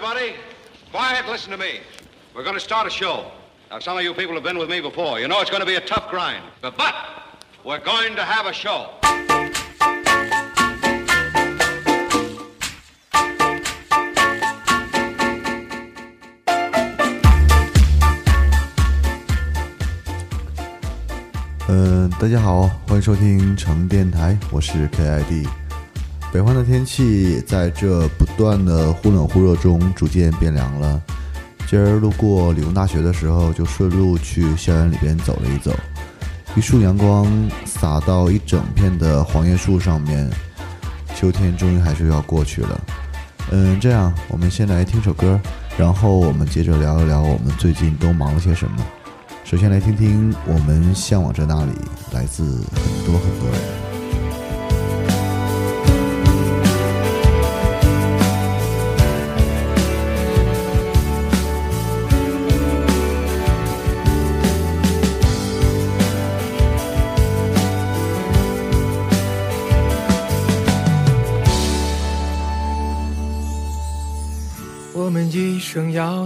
everybody. Quiet, listen to me. We're going to start a show. Now, some of you people have been with me before. You know it's going to be a tough grind. But, but we're going to have a show. 嗯，大家好，欢迎收听成电台，我是 KID。 北方的天气在这不断的忽冷忽热中逐渐变凉了。今儿路过理工大学的时候，就顺路去校园里边走了一走。一束阳光洒到一整片的黄叶树上面，秋天终于还是要过去了。嗯，这样我们先来听首歌，然后我们接着聊一聊我们最近都忙了些什么。首先来听听我们向往着那里，来自很多很多人。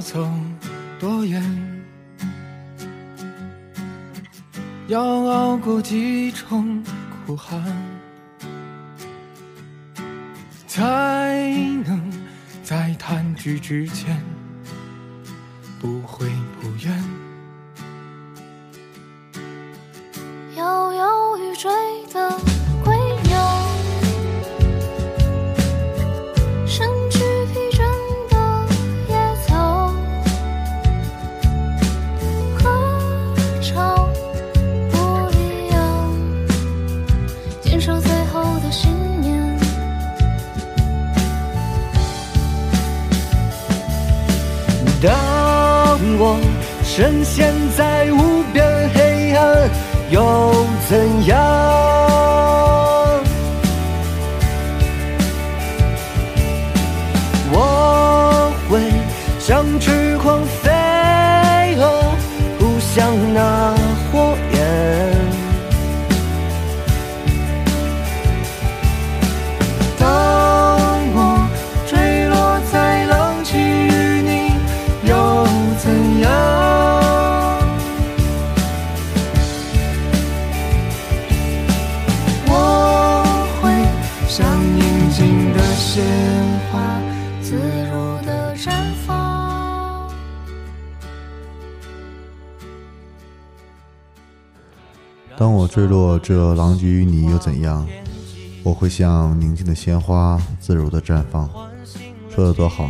走多远？要熬过几重苦寒，才能在弹指之间不悔不怨？深陷在无边黑暗，又怎样？我会像痴狂坠落这狼藉与你又怎样？我会像宁静的鲜花，自如的绽放。说的多好。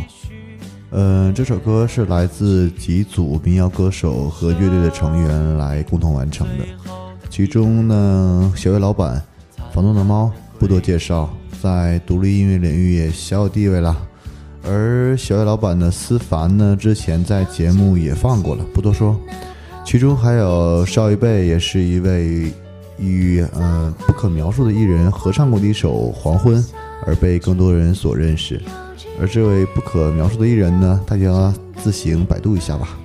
嗯，这首歌是来自几组民谣歌手和乐队的成员来共同完成的。其中呢，小岳老板、房东的猫不多介绍，在独立音乐领域也小有地位了。而小岳老板的思凡呢，之前在节目也放过了，不多说。其中还有邵一贝，也是一位与呃不可描述的艺人合唱过的一首《黄昏》，而被更多人所认识。而这位不可描述的艺人呢，大家自行百度一下吧。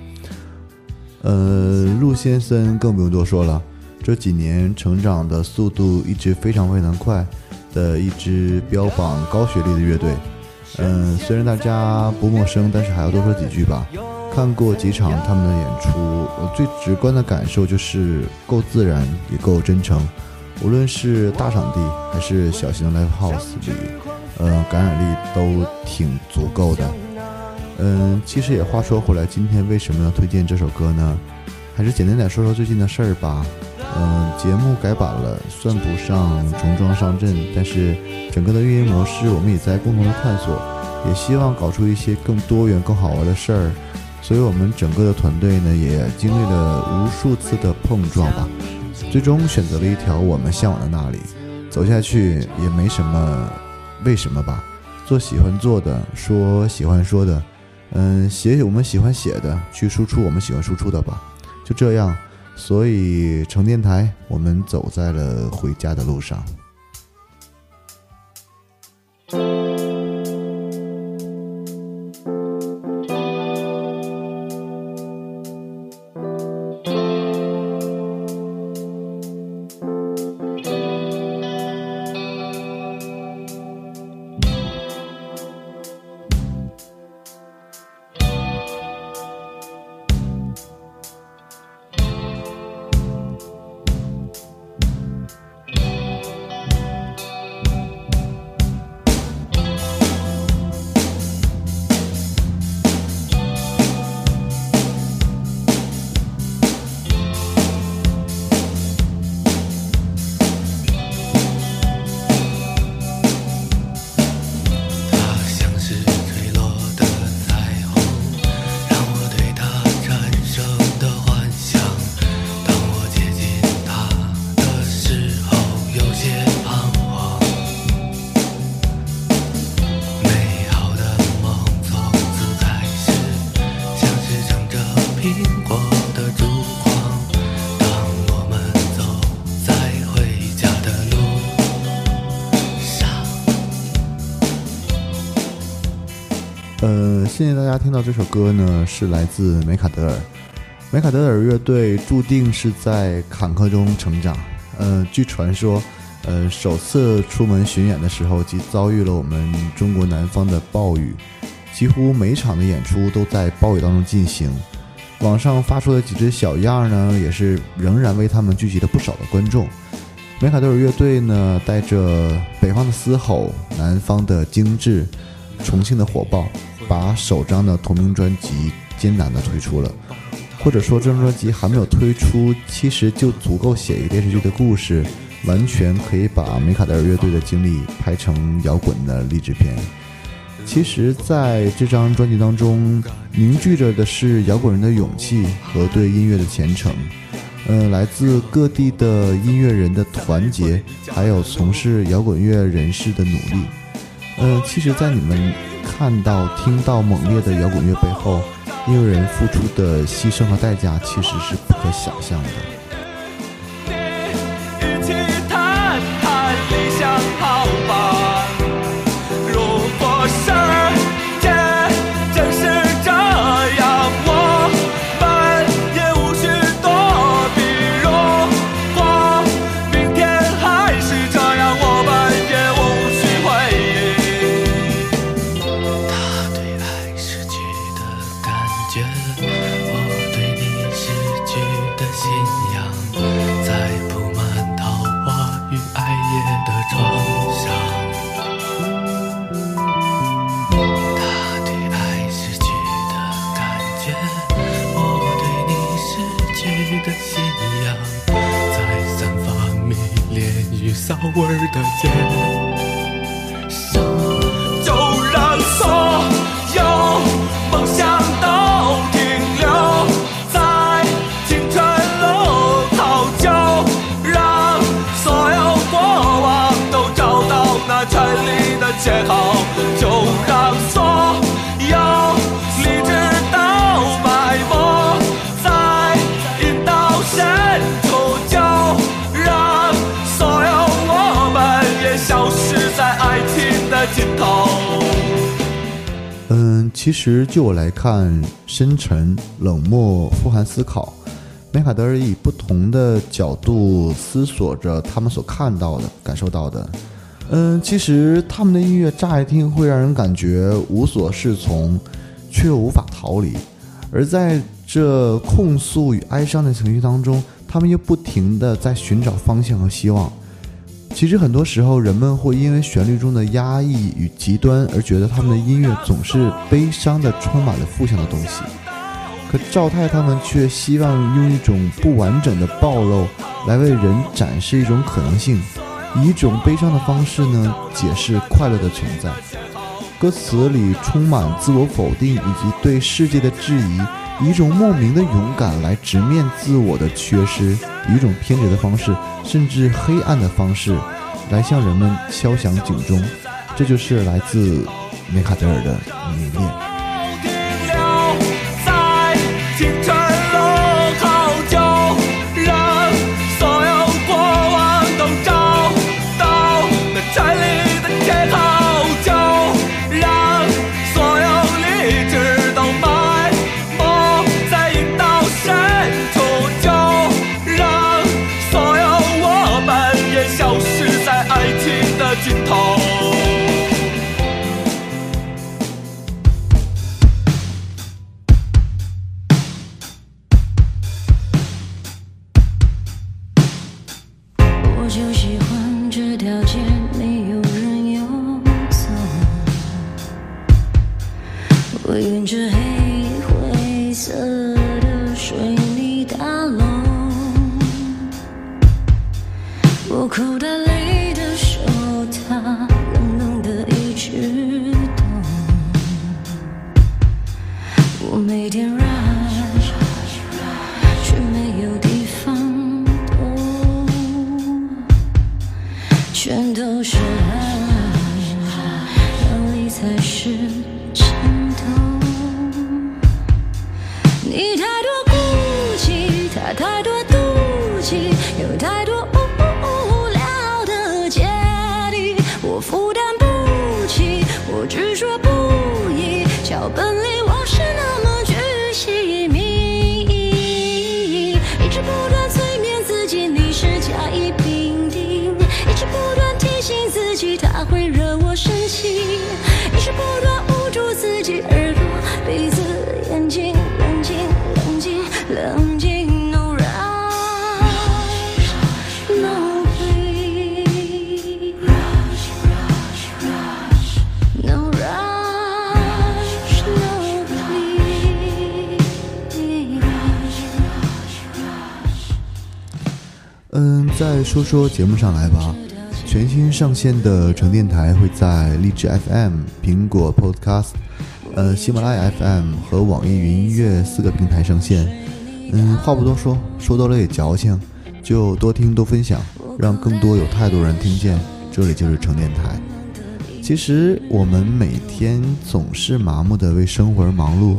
呃，陆先生更不用多说了，这几年成长的速度一直非常非常快的一支标榜高学历的乐队。嗯，虽然大家不陌生，但是还要多说几句吧。看过几场他们的演出，我最直观的感受就是够自然，也够真诚。无论是大场地还是小型 live house 里，呃，感染力都挺足够的。嗯，其实也话说回来，今天为什么要推荐这首歌呢？还是简单点说说最近的事儿吧。嗯，节目改版了，算不上重装上阵，但是整个的运营模式我们也在共同的探索，也希望搞出一些更多元、更好玩的事儿。所以我们整个的团队呢，也经历了无数次的碰撞吧，最终选择了一条我们向往的那里，走下去也没什么为什么吧，做喜欢做的，说喜欢说的，嗯，写我们喜欢写的，去输出我们喜欢输出的吧，就这样。所以成电台，我们走在了回家的路上。现在大家听到这首歌呢，是来自梅卡德尔。梅卡德尔乐队注定是在坎坷中成长。呃，据传说，呃，首次出门巡演的时候，即遭遇了我们中国南方的暴雨，几乎每场的演出都在暴雨当中进行。网上发出的几只小样呢，也是仍然为他们聚集了不少的观众。梅卡德尔乐队呢，带着北方的嘶吼、南方的精致、重庆的火爆，把首张的同名专辑艰难的推出了。或者说，这张专辑还没有推出，其实就足够写一个电视剧的故事，完全可以把梅卡德尔乐队的经历拍成摇滚的励志片。其实，在这张专辑当中，凝聚着的是摇滚人的勇气和对音乐的虔诚。呃，来自各地的音乐人的团结，还有从事摇滚乐人士的努力。呃，其实，在你们看到、听到猛烈的摇滚乐背后，音乐人付出的牺牲和代价，其实是不可想象的。其实就我来看，深沉、冷漠、富含思考，梅卡德尔以不同的角度思索着他们所看到的、感受到的。嗯，其实他们的音乐乍一听会让人感觉无所适从，却又无法逃离。而在这控诉与哀伤的情绪当中，他们又不停地在寻找方向和希望。其实很多时候，人们会因为旋律中的压抑与极端而觉得他们的音乐总是悲伤的，充满了负向的东西。可赵太他们却希望用一种不完整的暴露来为人展示一种可能性，以一种悲伤的方式呢解释快乐的存在。歌词里充满自我否定以及对世界的质疑，以一种莫名的勇敢来直面自我的缺失，以一种偏执的方式，甚至黑暗的方式，来向人们敲响警钟。这就是来自梅卡德尔的迷恋。说说节目上来吧。全新上线的成电台会在荔枝 FM、苹果 Podcast、呃喜马拉雅 FM 和网易云音乐四个平台上线。嗯，话不多说，说多了也矫情，就多听多分享，让更多有态度人听见。这里就是成电台。其实我们每天总是麻木的为生活而忙碌，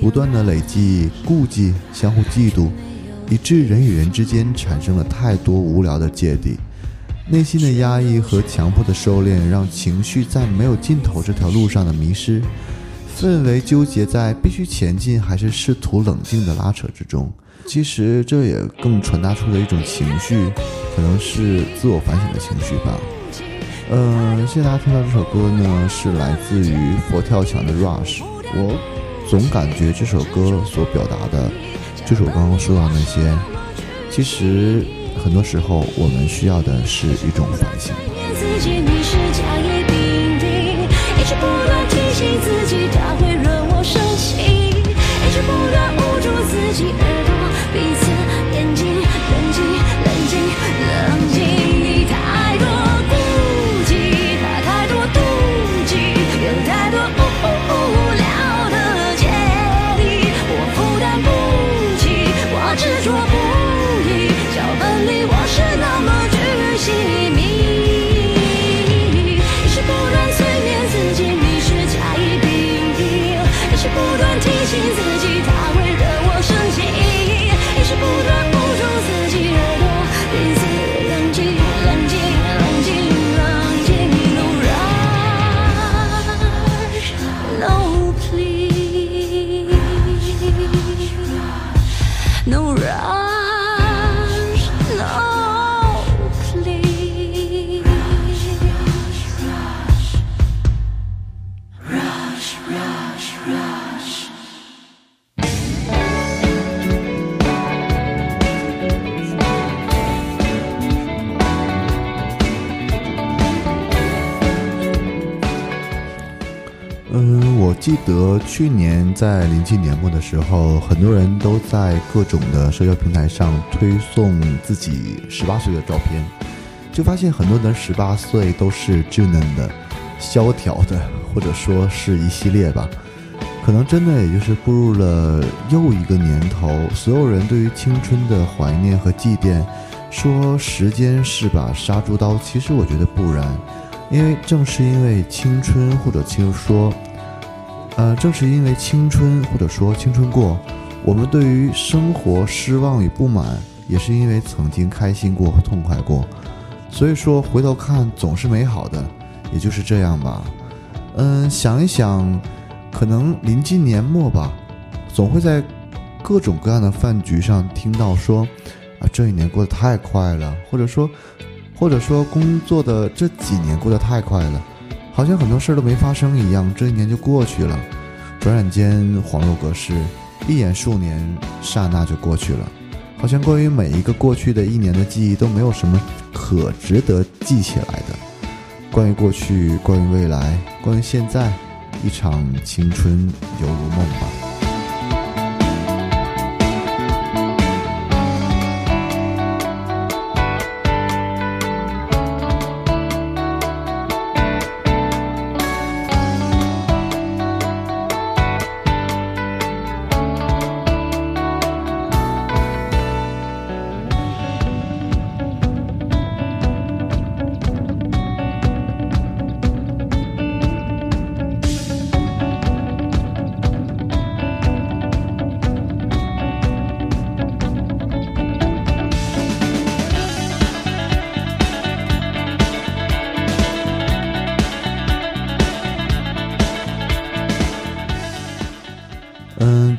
不断的累积顾忌，相互嫉妒，以致人与人之间产生了太多无聊的芥蒂。内心的压抑和强迫的收敛，让情绪在没有尽头这条路上的迷失，氛围纠结在必须前进还是试图冷静的拉扯之中。其实这也更传达出了一种情绪，可能是自我反省的情绪吧。嗯，谢谢大家听到这首歌呢，是来自于佛跳墙的《Rush》。我总感觉这首歌所表达的，就是我刚刚说到那些，其实很多时候我们需要的是一种反省。得去年在临近年末的时候，很多人都在各种的社交平台上推送自己十八岁的照片，就发现很多人十八岁都是稚嫩的、萧条的，或者说是一系列吧。可能真的也就是步入了又一个年头，所有人对于青春的怀念和祭奠，说时间是把杀猪刀，其实我觉得不然。因为正是因为青春或者青说，呃，正是因为青春或者说青春过，我们对于生活失望与不满，也是因为曾经开心过和痛快过，所以说回头看总是美好的，也就是这样吧。嗯，想一想，可能临近年末吧，总会在各种各样的饭局上听到说，啊，这一年过得太快了，或者说。或者说工作的这几年过得太快了，好像很多事儿都没发生一样，这一年就过去了，转眼间恍若隔世，一眼数年，刹那就过去了，好像关于每一个过去的一年的记忆都没有什么可值得记起来的。关于过去，关于未来，关于现在，一场青春犹如梦吧。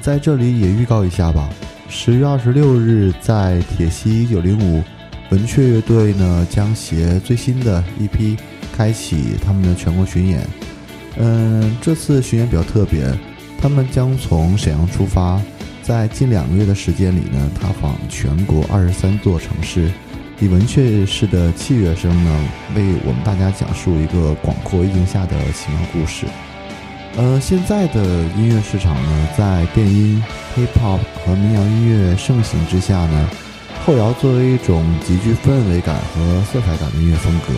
在这里也预告一下吧。十月二十六日，在铁西一九零五，文雀乐队呢将携最新的一批开启他们的全国巡演。嗯，这次巡演比较特别，他们将从沈阳出发，在近两个月的时间里呢，踏访全国二十三座城市，以文雀式的器乐声呢，为我们大家讲述一个广阔意境下的奇妙故事。呃，现在的音乐市场呢，在电音、hip hop 和民谣音乐盛行之下呢，后摇作为一种极具氛围感和色彩感的音乐风格，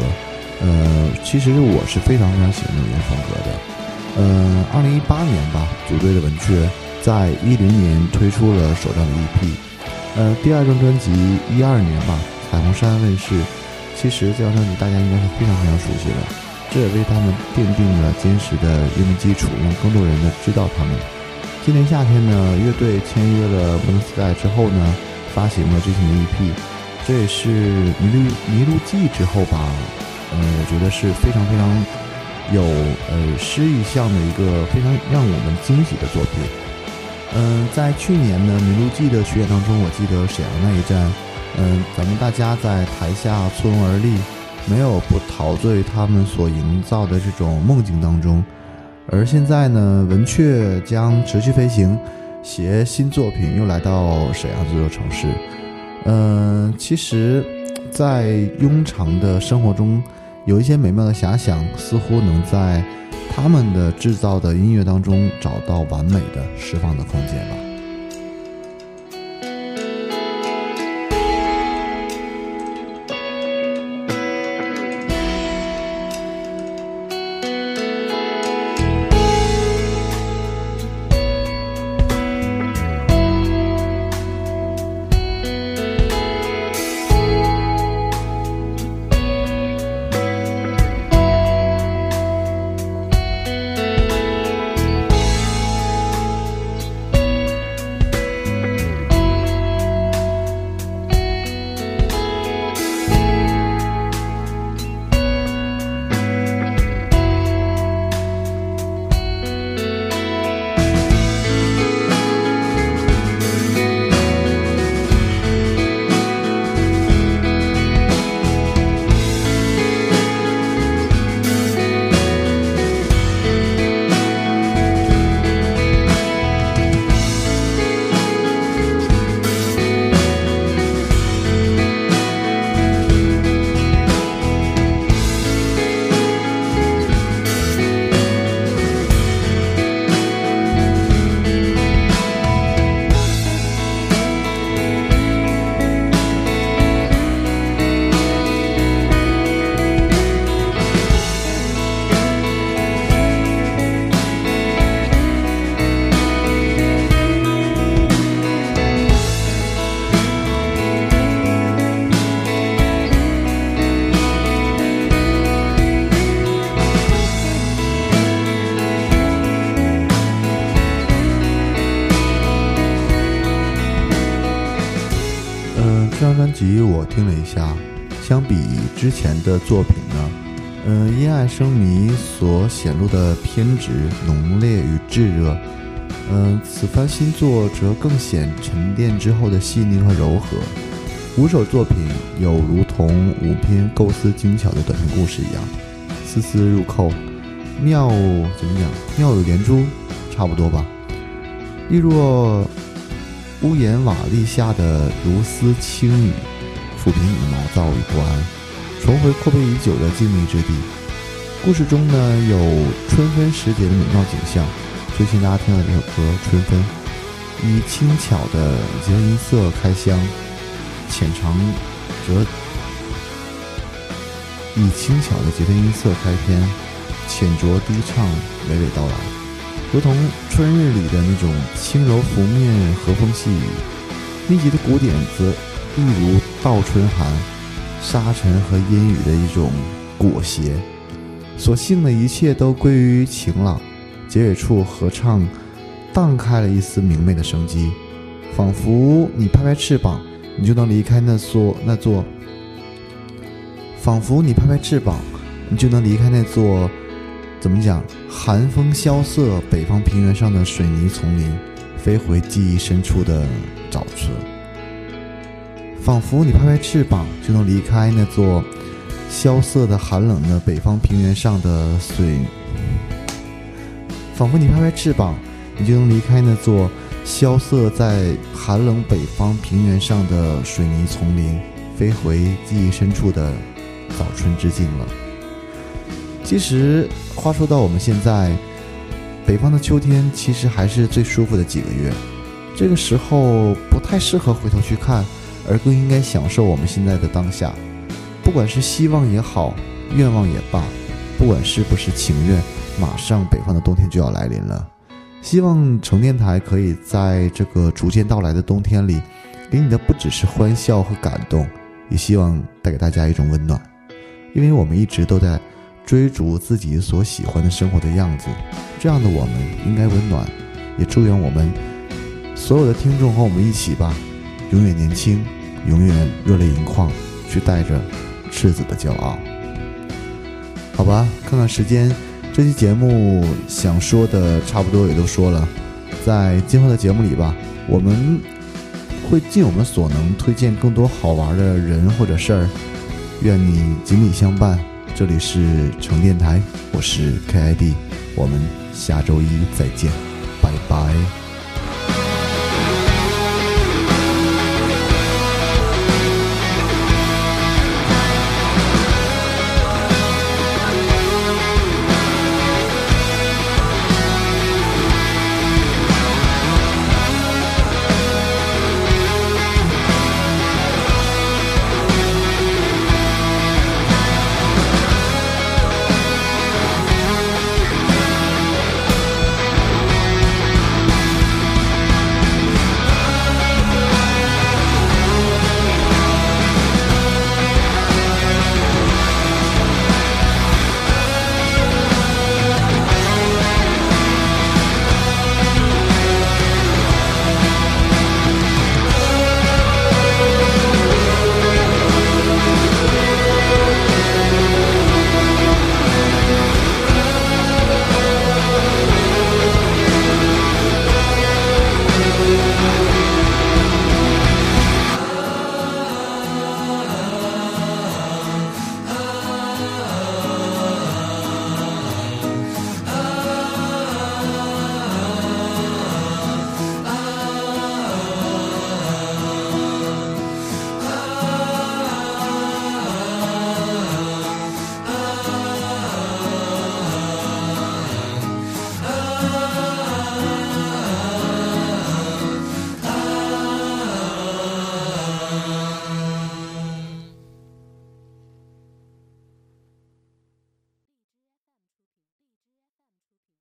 呃，其实我是非常非常喜欢这种音乐风格的。呃，二零一八年吧，组队的文雀在一零年推出了首张 EP，呃，第二张专辑一二年吧，彩虹山问世。其实这张专辑大家应该是非常非常熟悉的。这也为他们奠定了坚实的乐迷基础，让更多人呢知道他们。今年夏天呢，乐队签约了 Moon Sky 之后呢，发行了最新的 EP，这也是《迷路迷路记》之后吧，呃，我觉得是非常非常有呃诗意向的一个非常让我们惊喜的作品。嗯，在去年呢《迷路记》的巡演当中，我记得沈阳那一站，嗯，咱们大家在台下簇拥而立。没有不陶醉他们所营造的这种梦境当中，而现在呢，文雀将持续飞行，携新作品又来到沈阳这座城市。嗯，其实，在庸常的生活中，有一些美妙的遐想，似乎能在他们的制造的音乐当中找到完美的释放的空间吧。之前的作品呢，嗯，因爱生迷所显露的偏执、浓烈与炙热，嗯，此番新作则更显沉淀之后的细腻和柔和。五首作品有如同五篇构思精巧的短篇故事一样，丝丝入扣，妙怎么讲？妙语连珠，差不多吧。亦若。屋檐瓦砾下的如丝轻雨，抚平你的毛躁与不安，重回阔别已久的静谧之地。故事中呢，有春分时节的美妙景象。最近大家听到这首歌《春分》，以轻巧的吉音色开箱，浅长则以轻巧的吉他音色开篇，浅酌低唱，娓娓道来。如同春日里的那种轻柔拂面和风细雨，密集的鼓点则一如倒春寒，沙尘和阴雨的一种裹挟。所幸的一切都归于晴朗，结尾处合唱荡开了一丝明媚的生机，仿佛你拍拍翅膀，你就能离开那座那座；仿佛你拍拍翅膀，你就能离开那座。怎么讲？寒风萧瑟，北方平原上的水泥丛林，飞回记忆深处的沼泽。仿佛你拍拍翅膀就能离开那座萧瑟的寒冷的北方平原上的水，仿佛你拍拍翅膀，你就能离开那座萧瑟在寒冷北方平原上的水泥丛林，飞回记忆深处的早春之境了。其实，话说到我们现在，北方的秋天其实还是最舒服的几个月，这个时候不太适合回头去看。而更应该享受我们现在的当下，不管是希望也好，愿望也罢，不管是不是情愿，马上北方的冬天就要来临了。希望成电台可以在这个逐渐到来的冬天里，给你的不只是欢笑和感动，也希望带给大家一种温暖。因为我们一直都在追逐自己所喜欢的生活的样子，这样的我们应该温暖。也祝愿我们所有的听众和我们一起吧，永远年轻。永远热泪盈眶，去带着赤子的骄傲。好吧，看看时间，这期节目想说的差不多也都说了，在今后的节目里吧，我们会尽我们所能推荐更多好玩的人或者事儿。愿你锦鲤相伴。这里是成电台，我是 KID，我们下周一再见，拜拜。